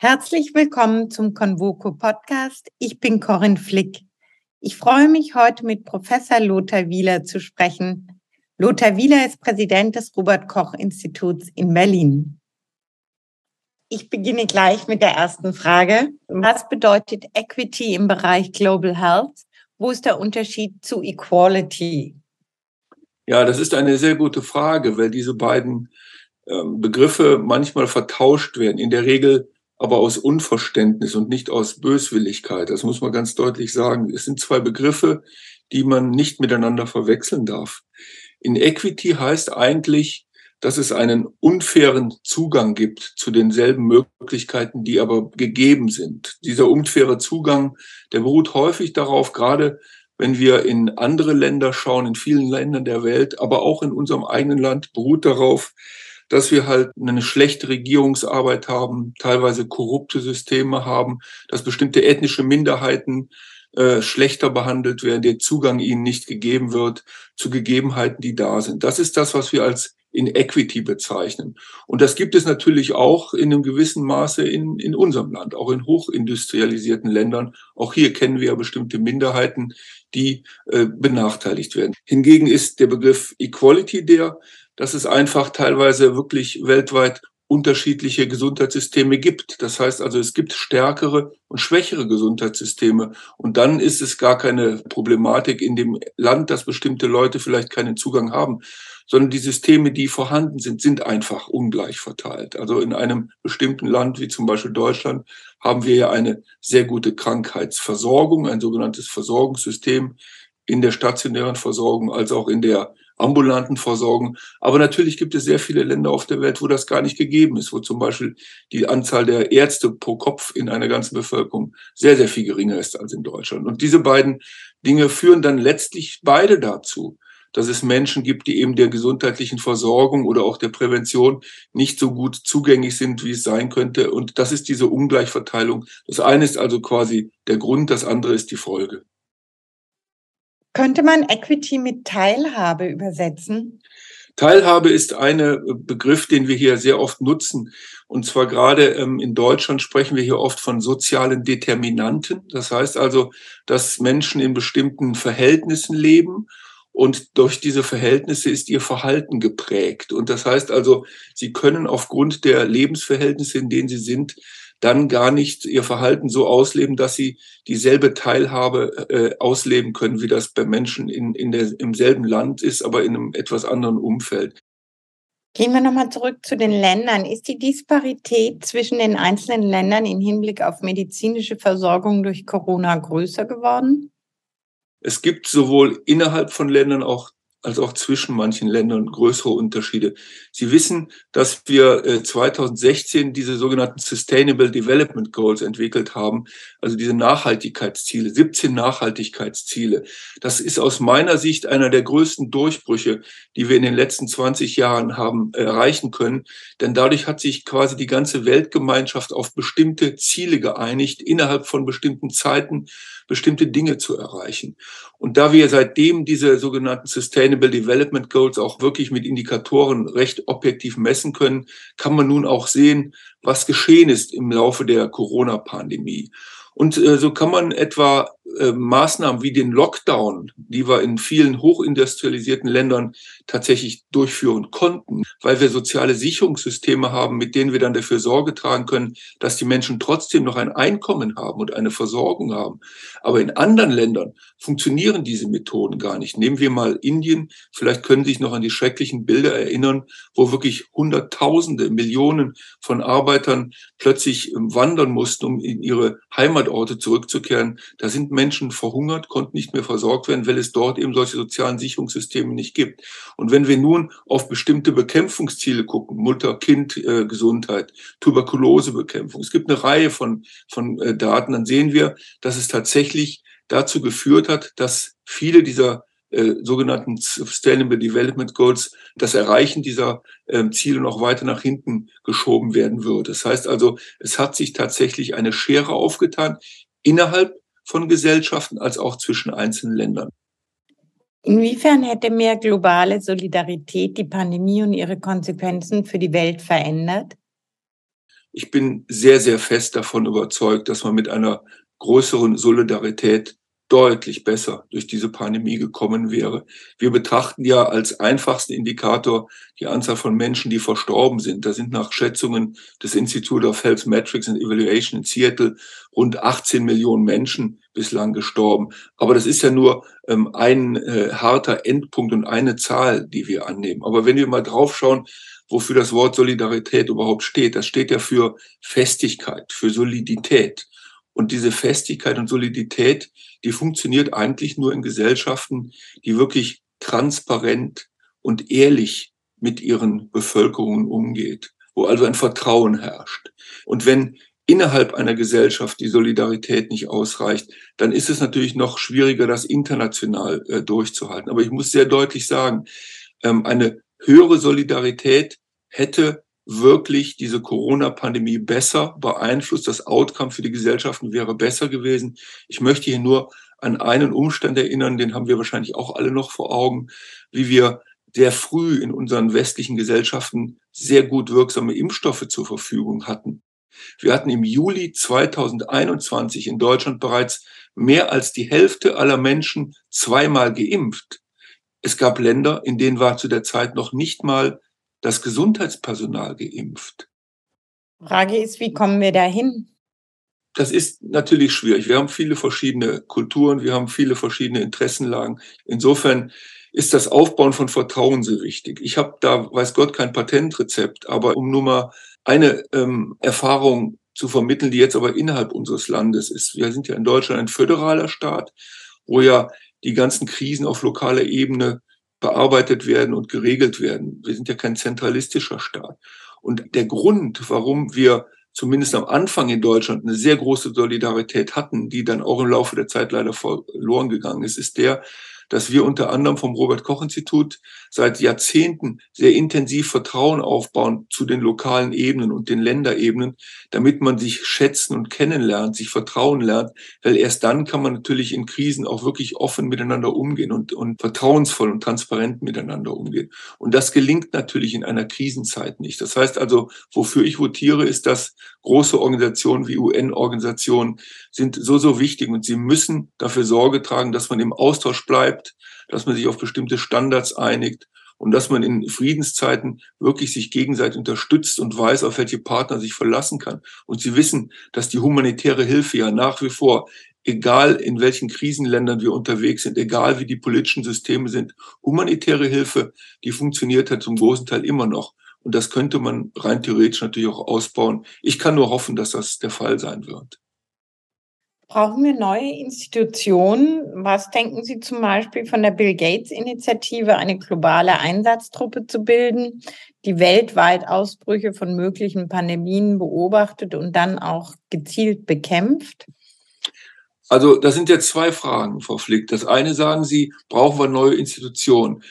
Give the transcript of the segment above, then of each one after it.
Herzlich willkommen zum Convoco Podcast. Ich bin Corinne Flick. Ich freue mich heute mit Professor Lothar Wieler zu sprechen. Lothar Wieler ist Präsident des Robert Koch Instituts in Berlin. Ich beginne gleich mit der ersten Frage. Was bedeutet Equity im Bereich Global Health? Wo ist der Unterschied zu Equality? Ja, das ist eine sehr gute Frage, weil diese beiden ähm, Begriffe manchmal vertauscht werden. In der Regel aber aus Unverständnis und nicht aus Böswilligkeit. Das muss man ganz deutlich sagen. Es sind zwei Begriffe, die man nicht miteinander verwechseln darf. In Equity heißt eigentlich, dass es einen unfairen Zugang gibt zu denselben Möglichkeiten, die aber gegeben sind. Dieser unfaire Zugang, der beruht häufig darauf, gerade wenn wir in andere Länder schauen, in vielen Ländern der Welt, aber auch in unserem eigenen Land, beruht darauf, dass wir halt eine schlechte Regierungsarbeit haben, teilweise korrupte Systeme haben, dass bestimmte ethnische Minderheiten äh, schlechter behandelt werden, der Zugang ihnen nicht gegeben wird zu Gegebenheiten, die da sind. Das ist das, was wir als Inequity bezeichnen. Und das gibt es natürlich auch in einem gewissen Maße in, in unserem Land, auch in hochindustrialisierten Ländern. Auch hier kennen wir ja bestimmte Minderheiten, die äh, benachteiligt werden. Hingegen ist der Begriff Equality der, dass es einfach teilweise wirklich weltweit unterschiedliche Gesundheitssysteme gibt. Das heißt also, es gibt stärkere und schwächere Gesundheitssysteme. Und dann ist es gar keine Problematik in dem Land, dass bestimmte Leute vielleicht keinen Zugang haben, sondern die Systeme, die vorhanden sind, sind einfach ungleich verteilt. Also in einem bestimmten Land, wie zum Beispiel Deutschland, haben wir ja eine sehr gute Krankheitsversorgung, ein sogenanntes Versorgungssystem in der stationären Versorgung als auch in der ambulanten Versorgung. Aber natürlich gibt es sehr viele Länder auf der Welt, wo das gar nicht gegeben ist, wo zum Beispiel die Anzahl der Ärzte pro Kopf in einer ganzen Bevölkerung sehr, sehr viel geringer ist als in Deutschland. Und diese beiden Dinge führen dann letztlich beide dazu, dass es Menschen gibt, die eben der gesundheitlichen Versorgung oder auch der Prävention nicht so gut zugänglich sind, wie es sein könnte. Und das ist diese Ungleichverteilung. Das eine ist also quasi der Grund, das andere ist die Folge. Könnte man Equity mit Teilhabe übersetzen? Teilhabe ist ein äh, Begriff, den wir hier sehr oft nutzen. Und zwar gerade ähm, in Deutschland sprechen wir hier oft von sozialen Determinanten. Das heißt also, dass Menschen in bestimmten Verhältnissen leben und durch diese Verhältnisse ist ihr Verhalten geprägt. Und das heißt also, sie können aufgrund der Lebensverhältnisse, in denen sie sind, dann gar nicht ihr Verhalten so ausleben, dass sie dieselbe Teilhabe äh, ausleben können, wie das bei Menschen in, in der, im selben Land ist, aber in einem etwas anderen Umfeld. Gehen wir nochmal zurück zu den Ländern. Ist die Disparität zwischen den einzelnen Ländern im Hinblick auf medizinische Versorgung durch Corona größer geworden? Es gibt sowohl innerhalb von Ländern auch als auch zwischen manchen Ländern größere Unterschiede. Sie wissen, dass wir 2016 äh, diese sogenannten Sustainable Development Goals entwickelt haben, also diese Nachhaltigkeitsziele, 17 Nachhaltigkeitsziele. Das ist aus meiner Sicht einer der größten Durchbrüche, die wir in den letzten 20 Jahren haben erreichen können, denn dadurch hat sich quasi die ganze Weltgemeinschaft auf bestimmte Ziele geeinigt, innerhalb von bestimmten Zeiten bestimmte Dinge zu erreichen. Und da wir seitdem diese sogenannten Sustainable Development Goals auch wirklich mit Indikatoren recht objektiv messen können, kann man nun auch sehen, was geschehen ist im Laufe der Corona-Pandemie. Und äh, so kann man etwa äh, Maßnahmen wie den Lockdown, die wir in vielen hochindustrialisierten Ländern tatsächlich durchführen konnten, weil wir soziale Sicherungssysteme haben, mit denen wir dann dafür Sorge tragen können, dass die Menschen trotzdem noch ein Einkommen haben und eine Versorgung haben. Aber in anderen Ländern funktionieren diese Methoden gar nicht. Nehmen wir mal Indien. Vielleicht können Sie sich noch an die schrecklichen Bilder erinnern, wo wirklich Hunderttausende, Millionen von Arbeitern plötzlich ähm, wandern mussten, um in ihre Heimatorte zurückzukehren. Da sind Menschen verhungert, konnten nicht mehr versorgt werden, weil es dort eben solche sozialen Sicherungssysteme nicht gibt. Und wenn wir nun auf bestimmte Bekämpfungsziele gucken, Mutter-Kind-Gesundheit, Tuberkulosebekämpfung, es gibt eine Reihe von, von äh, Daten, dann sehen wir, dass es tatsächlich dazu geführt hat, dass viele dieser äh, sogenannten Sustainable Development Goals, das Erreichen dieser äh, Ziele noch weiter nach hinten geschoben werden wird. Das heißt also, es hat sich tatsächlich eine Schere aufgetan innerhalb von Gesellschaften als auch zwischen einzelnen Ländern. Inwiefern hätte mehr globale Solidarität die Pandemie und ihre Konsequenzen für die Welt verändert? ich bin sehr, sehr fest davon überzeugt, dass man mit einer größeren Solidarität deutlich besser durch diese Pandemie gekommen wäre. Wir betrachten ja als einfachsten Indikator die Anzahl von Menschen, die verstorben sind. Da sind nach Schätzungen des Institute of Health Metrics and Evaluation in Seattle rund 18 Millionen Menschen bislang gestorben. Aber das ist ja nur ähm, ein äh, harter Endpunkt und eine Zahl, die wir annehmen. Aber wenn wir mal draufschauen, wofür das Wort Solidarität überhaupt steht, das steht ja für Festigkeit, für Solidität. Und diese Festigkeit und Solidität, die funktioniert eigentlich nur in Gesellschaften, die wirklich transparent und ehrlich mit ihren Bevölkerungen umgeht, wo also ein Vertrauen herrscht. Und wenn innerhalb einer Gesellschaft die Solidarität nicht ausreicht, dann ist es natürlich noch schwieriger, das international äh, durchzuhalten. Aber ich muss sehr deutlich sagen, ähm, eine höhere Solidarität hätte wirklich diese Corona-Pandemie besser beeinflusst. Das Outcome für die Gesellschaften wäre besser gewesen. Ich möchte hier nur an einen Umstand erinnern, den haben wir wahrscheinlich auch alle noch vor Augen, wie wir sehr früh in unseren westlichen Gesellschaften sehr gut wirksame Impfstoffe zur Verfügung hatten. Wir hatten im Juli 2021 in Deutschland bereits mehr als die Hälfte aller Menschen zweimal geimpft. Es gab Länder, in denen war zu der Zeit noch nicht mal das Gesundheitspersonal geimpft. Frage ist, wie kommen wir dahin? Das ist natürlich schwierig. Wir haben viele verschiedene Kulturen, wir haben viele verschiedene Interessenlagen. Insofern ist das Aufbauen von Vertrauen sehr wichtig. Ich habe da, weiß Gott, kein Patentrezept, aber um nur mal eine ähm, Erfahrung zu vermitteln, die jetzt aber innerhalb unseres Landes ist. Wir sind ja in Deutschland ein föderaler Staat, wo ja die ganzen Krisen auf lokaler Ebene bearbeitet werden und geregelt werden. Wir sind ja kein zentralistischer Staat. Und der Grund, warum wir zumindest am Anfang in Deutschland eine sehr große Solidarität hatten, die dann auch im Laufe der Zeit leider verloren gegangen ist, ist der, dass wir unter anderem vom Robert Koch Institut seit Jahrzehnten sehr intensiv Vertrauen aufbauen zu den lokalen Ebenen und den Länderebenen, damit man sich schätzen und kennenlernt, sich vertrauen lernt, weil erst dann kann man natürlich in Krisen auch wirklich offen miteinander umgehen und, und vertrauensvoll und transparent miteinander umgehen. Und das gelingt natürlich in einer Krisenzeit nicht. Das heißt also, wofür ich votiere, ist, dass große Organisationen wie UN-Organisationen sind so, so wichtig und sie müssen dafür Sorge tragen, dass man im Austausch bleibt, dass man sich auf bestimmte Standards einigt und dass man in Friedenszeiten wirklich sich gegenseitig unterstützt und weiß, auf welche Partner sich verlassen kann. Und sie wissen, dass die humanitäre Hilfe ja nach wie vor, egal in welchen Krisenländern wir unterwegs sind, egal wie die politischen Systeme sind, humanitäre Hilfe, die funktioniert halt zum großen Teil immer noch. Und das könnte man rein theoretisch natürlich auch ausbauen. Ich kann nur hoffen, dass das der Fall sein wird. Brauchen wir neue Institutionen? Was denken Sie zum Beispiel von der Bill Gates Initiative, eine globale Einsatztruppe zu bilden, die weltweit Ausbrüche von möglichen Pandemien beobachtet und dann auch gezielt bekämpft? Also das sind jetzt zwei Fragen, Frau Flick. Das eine sagen Sie, brauchen wir neue Institutionen?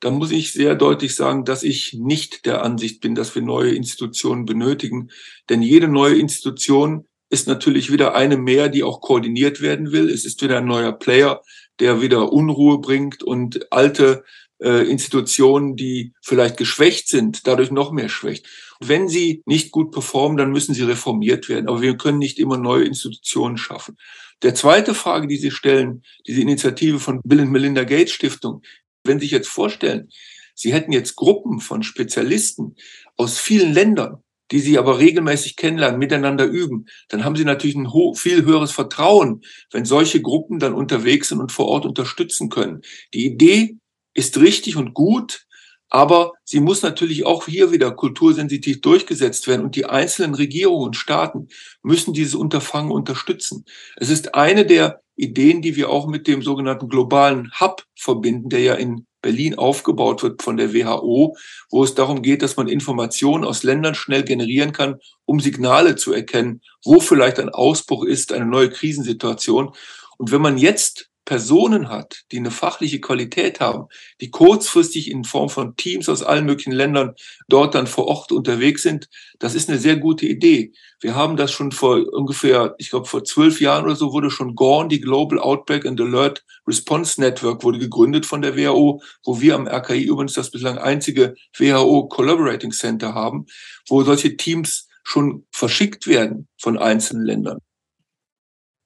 Da muss ich sehr deutlich sagen, dass ich nicht der Ansicht bin, dass wir neue Institutionen benötigen. Denn jede neue Institution ist natürlich wieder eine mehr, die auch koordiniert werden will. Es ist wieder ein neuer Player, der wieder Unruhe bringt und alte äh, Institutionen, die vielleicht geschwächt sind, dadurch noch mehr schwächt. Wenn sie nicht gut performen, dann müssen sie reformiert werden. Aber wir können nicht immer neue Institutionen schaffen. Der zweite Frage, die Sie stellen, diese Initiative von Bill und Melinda Gates Stiftung, wenn Sie sich jetzt vorstellen, Sie hätten jetzt Gruppen von Spezialisten aus vielen Ländern, die sie aber regelmäßig kennenlernen, miteinander üben, dann haben sie natürlich ein viel höheres Vertrauen, wenn solche Gruppen dann unterwegs sind und vor Ort unterstützen können. Die Idee ist richtig und gut, aber sie muss natürlich auch hier wieder kultursensitiv durchgesetzt werden und die einzelnen Regierungen und Staaten müssen dieses Unterfangen unterstützen. Es ist eine der Ideen, die wir auch mit dem sogenannten globalen Hub verbinden, der ja in Berlin aufgebaut wird von der WHO, wo es darum geht, dass man Informationen aus Ländern schnell generieren kann, um Signale zu erkennen, wo vielleicht ein Ausbruch ist, eine neue Krisensituation. Und wenn man jetzt Personen hat, die eine fachliche Qualität haben, die kurzfristig in Form von Teams aus allen möglichen Ländern dort dann vor Ort unterwegs sind, das ist eine sehr gute Idee. Wir haben das schon vor ungefähr, ich glaube vor zwölf Jahren oder so wurde schon GORN, die Global Outbreak and Alert Response Network, wurde gegründet von der WHO, wo wir am RKI übrigens das bislang einzige WHO Collaborating Center haben, wo solche Teams schon verschickt werden von einzelnen Ländern.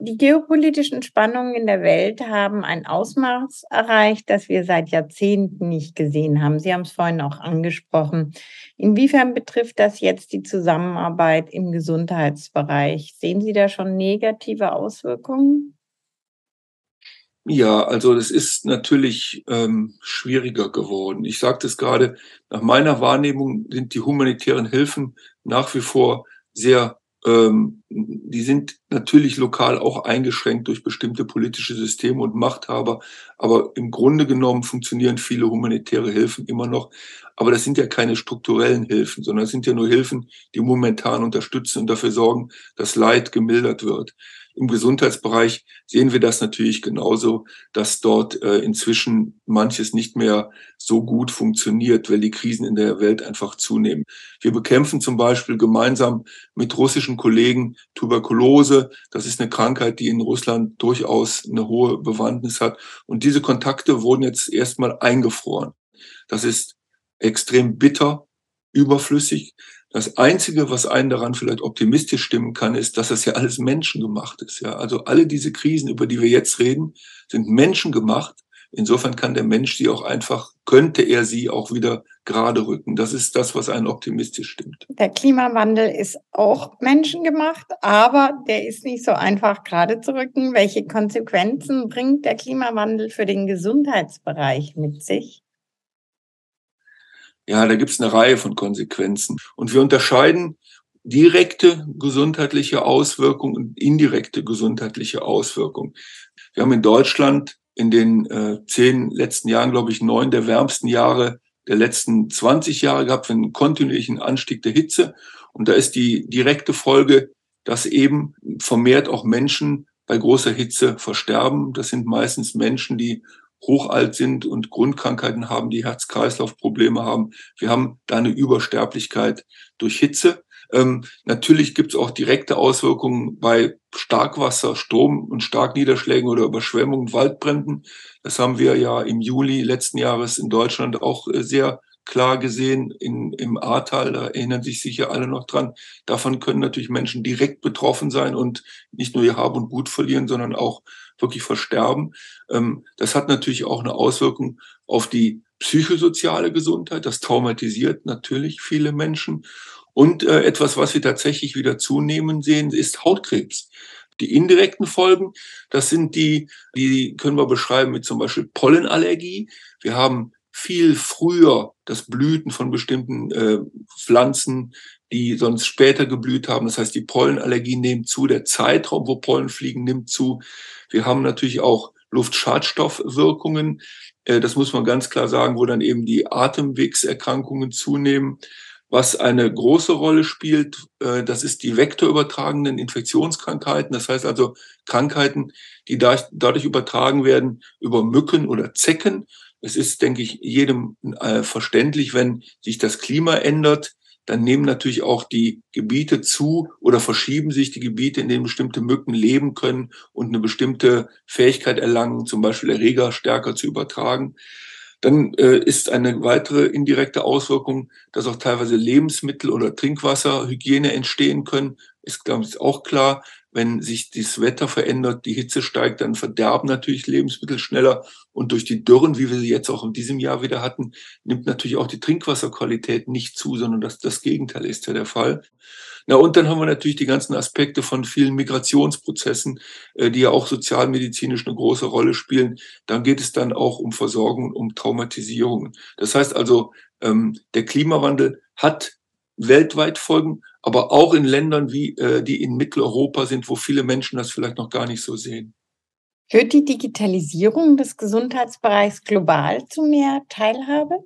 Die geopolitischen Spannungen in der Welt haben ein Ausmaß erreicht, das wir seit Jahrzehnten nicht gesehen haben. Sie haben es vorhin auch angesprochen. Inwiefern betrifft das jetzt die Zusammenarbeit im Gesundheitsbereich? Sehen Sie da schon negative Auswirkungen? Ja, also es ist natürlich ähm, schwieriger geworden. Ich sagte es gerade, nach meiner Wahrnehmung sind die humanitären Hilfen nach wie vor sehr ähm, die sind natürlich lokal auch eingeschränkt durch bestimmte politische Systeme und Machthaber, aber im Grunde genommen funktionieren viele humanitäre Hilfen immer noch. Aber das sind ja keine strukturellen Hilfen, sondern es sind ja nur Hilfen, die momentan unterstützen und dafür sorgen, dass Leid gemildert wird. Im Gesundheitsbereich sehen wir das natürlich genauso, dass dort äh, inzwischen manches nicht mehr so gut funktioniert, weil die Krisen in der Welt einfach zunehmen. Wir bekämpfen zum Beispiel gemeinsam mit russischen Kollegen Tuberkulose. Das ist eine Krankheit, die in Russland durchaus eine hohe Bewandtnis hat. Und diese Kontakte wurden jetzt erstmal eingefroren. Das ist extrem bitter, überflüssig. Das Einzige, was einen daran vielleicht optimistisch stimmen kann, ist, dass das ja alles menschengemacht ist. Ja, also alle diese Krisen, über die wir jetzt reden, sind menschengemacht. Insofern kann der Mensch sie auch einfach, könnte er sie auch wieder gerade rücken. Das ist das, was einen optimistisch stimmt. Der Klimawandel ist auch menschengemacht, aber der ist nicht so einfach gerade zu rücken. Welche Konsequenzen bringt der Klimawandel für den Gesundheitsbereich mit sich? Ja, da gibt es eine Reihe von Konsequenzen. Und wir unterscheiden direkte gesundheitliche Auswirkungen und indirekte gesundheitliche Auswirkungen. Wir haben in Deutschland in den äh, zehn letzten Jahren, glaube ich, neun der wärmsten Jahre der letzten 20 Jahre gehabt, einen kontinuierlichen Anstieg der Hitze. Und da ist die direkte Folge, dass eben vermehrt auch Menschen bei großer Hitze versterben. Das sind meistens Menschen, die hochalt sind und Grundkrankheiten haben, die Herz-Kreislauf-Probleme haben. Wir haben da eine Übersterblichkeit durch Hitze. Ähm, natürlich gibt es auch direkte Auswirkungen bei Starkwasser, Sturm und Starkniederschlägen oder Überschwemmungen, Waldbränden. Das haben wir ja im Juli letzten Jahres in Deutschland auch äh, sehr klar gesehen in, im Ahrtal, da erinnern sich sicher alle noch dran. Davon können natürlich Menschen direkt betroffen sein und nicht nur ihr Hab und Gut verlieren, sondern auch wirklich versterben. Ähm, das hat natürlich auch eine Auswirkung auf die psychosoziale Gesundheit. Das traumatisiert natürlich viele Menschen. Und äh, etwas, was wir tatsächlich wieder zunehmen sehen, ist Hautkrebs. Die indirekten Folgen, das sind die, die können wir beschreiben mit zum Beispiel Pollenallergie. Wir haben viel früher das Blüten von bestimmten äh, Pflanzen, die sonst später geblüht haben. Das heißt, die Pollenallergie nimmt zu, der Zeitraum, wo Pollen fliegen, nimmt zu. Wir haben natürlich auch Luftschadstoffwirkungen. Äh, das muss man ganz klar sagen, wo dann eben die Atemwegserkrankungen zunehmen. Was eine große Rolle spielt, äh, das ist die vektorübertragenden Infektionskrankheiten. Das heißt also Krankheiten, die dadurch übertragen werden über Mücken oder Zecken. Es ist, denke ich, jedem äh, verständlich, wenn sich das Klima ändert, dann nehmen natürlich auch die Gebiete zu oder verschieben sich die Gebiete, in denen bestimmte Mücken leben können und eine bestimmte Fähigkeit erlangen, zum Beispiel Erreger stärker zu übertragen. Dann äh, ist eine weitere indirekte Auswirkung, dass auch teilweise Lebensmittel oder Trinkwasserhygiene entstehen können. Ist, glaube ich, auch klar wenn sich das Wetter verändert, die Hitze steigt, dann verderben natürlich Lebensmittel schneller. Und durch die Dürren, wie wir sie jetzt auch in diesem Jahr wieder hatten, nimmt natürlich auch die Trinkwasserqualität nicht zu, sondern das, das Gegenteil ist ja der Fall. Na, und dann haben wir natürlich die ganzen Aspekte von vielen Migrationsprozessen, äh, die ja auch sozialmedizinisch eine große Rolle spielen. Dann geht es dann auch um Versorgung, um Traumatisierung. Das heißt also, ähm, der Klimawandel hat weltweit Folgen, aber auch in Ländern wie äh, die in Mitteleuropa sind, wo viele Menschen das vielleicht noch gar nicht so sehen. Führt die Digitalisierung des Gesundheitsbereichs global zu mehr Teilhabe?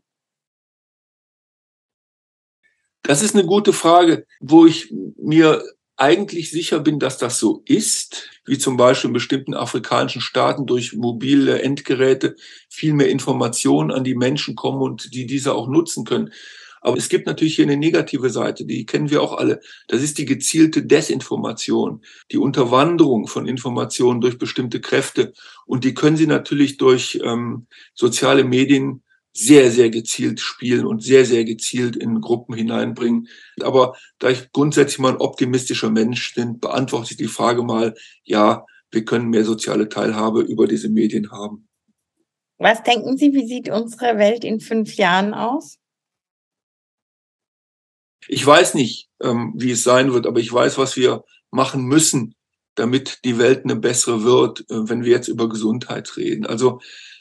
Das ist eine gute Frage, wo ich mir eigentlich sicher bin, dass das so ist, wie zum Beispiel in bestimmten afrikanischen Staaten durch mobile Endgeräte viel mehr Informationen an die Menschen kommen und die diese auch nutzen können. Aber es gibt natürlich hier eine negative Seite, die kennen wir auch alle. Das ist die gezielte Desinformation, die Unterwanderung von Informationen durch bestimmte Kräfte. Und die können Sie natürlich durch ähm, soziale Medien sehr, sehr gezielt spielen und sehr, sehr gezielt in Gruppen hineinbringen. Aber da ich grundsätzlich mal ein optimistischer Mensch bin, beantworte ich die Frage mal, ja, wir können mehr soziale Teilhabe über diese Medien haben. Was denken Sie, wie sieht unsere Welt in fünf Jahren aus? Ich weiß nicht, ähm, wie es sein wird, aber ich weiß, was wir machen müssen, damit die Welt eine bessere wird, äh, wenn wir jetzt über Gesundheit reden. Also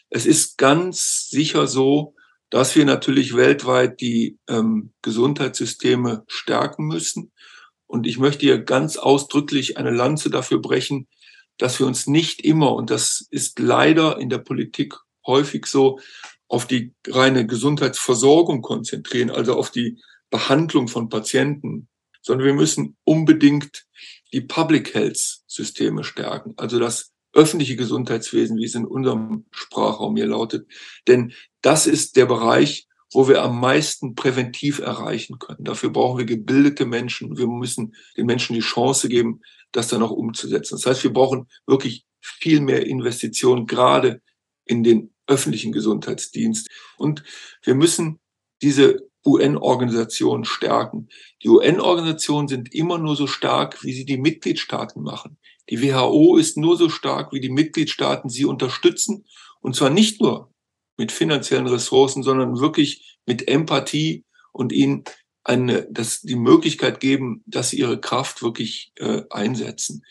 es ist ganz sicher so, dass wir natürlich weltweit die ähm, Gesundheitssysteme stärken müssen. Und ich möchte hier ganz ausdrücklich eine Lanze dafür brechen, dass wir uns nicht immer, und das ist leider in der Politik häufig so, auf die reine Gesundheitsversorgung konzentrieren, also auf die Behandlung von Patienten, sondern wir müssen unbedingt die Public Health Systeme stärken, also das öffentliche Gesundheitswesen, wie es in unserem Sprachraum hier lautet. Denn das ist der Bereich, wo wir am meisten präventiv erreichen können. Dafür brauchen wir gebildete Menschen. Wir müssen den Menschen die Chance geben, das dann auch umzusetzen. Das heißt, wir brauchen wirklich viel mehr Investitionen, gerade in den öffentlichen Gesundheitsdienst. Und wir müssen diese UN-Organisationen stärken. Die UN-Organisationen sind immer nur so stark, wie sie die Mitgliedstaaten machen. Die WHO ist nur so stark, wie die Mitgliedstaaten sie unterstützen. Und zwar nicht nur mit finanziellen Ressourcen, sondern wirklich mit Empathie und ihnen eine, das, die Möglichkeit geben, dass sie ihre Kraft wirklich äh, einsetzen.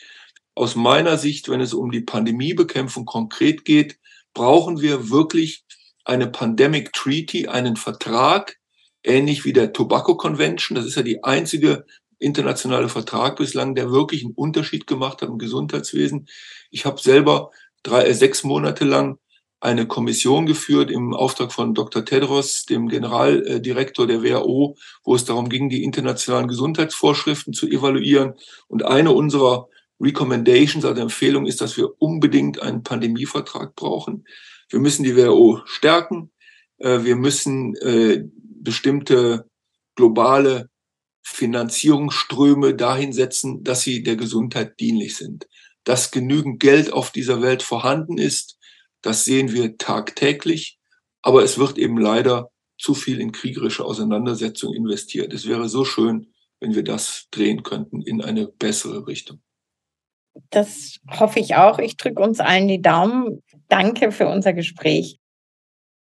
Aus meiner Sicht, wenn es um die Pandemiebekämpfung konkret geht, brauchen wir wirklich eine Pandemic Treaty, einen Vertrag, ähnlich wie der Tobacco Convention. Das ist ja die einzige internationale Vertrag bislang, der wirklich einen Unterschied gemacht hat im Gesundheitswesen. Ich habe selber drei, äh, sechs Monate lang eine Kommission geführt im Auftrag von Dr. Tedros, dem Generaldirektor der WHO, wo es darum ging, die internationalen Gesundheitsvorschriften zu evaluieren. Und eine unserer Recommendations, also Empfehlungen, ist, dass wir unbedingt einen Pandemievertrag brauchen. Wir müssen die WHO stärken. Äh, wir müssen äh, bestimmte globale Finanzierungsströme dahin setzen, dass sie der Gesundheit dienlich sind. Dass genügend Geld auf dieser Welt vorhanden ist, das sehen wir tagtäglich, aber es wird eben leider zu viel in kriegerische Auseinandersetzung investiert. Es wäre so schön, wenn wir das drehen könnten in eine bessere Richtung. Das hoffe ich auch. Ich drücke uns allen die Daumen. Danke für unser Gespräch.